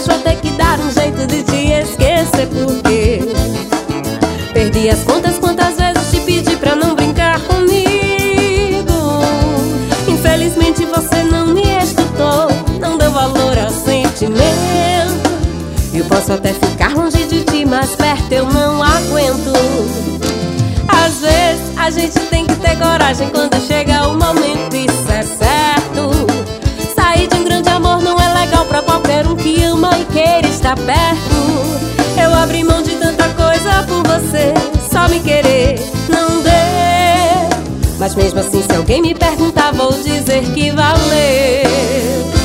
mas vou ter que dar um jeito de te esquecer porque perdi as contas quantas vezes te pedi pra não brincar comigo. Infelizmente você não me escutou, não deu valor ao sentimento. Eu posso até ficar longe de ti, mas perto eu não aguento. Às vezes a gente tem que ter coragem quando chega o momento. Perto. Eu abri mão de tanta coisa por você, só me querer não deu. Mas mesmo assim, se alguém me perguntar, vou dizer que valeu.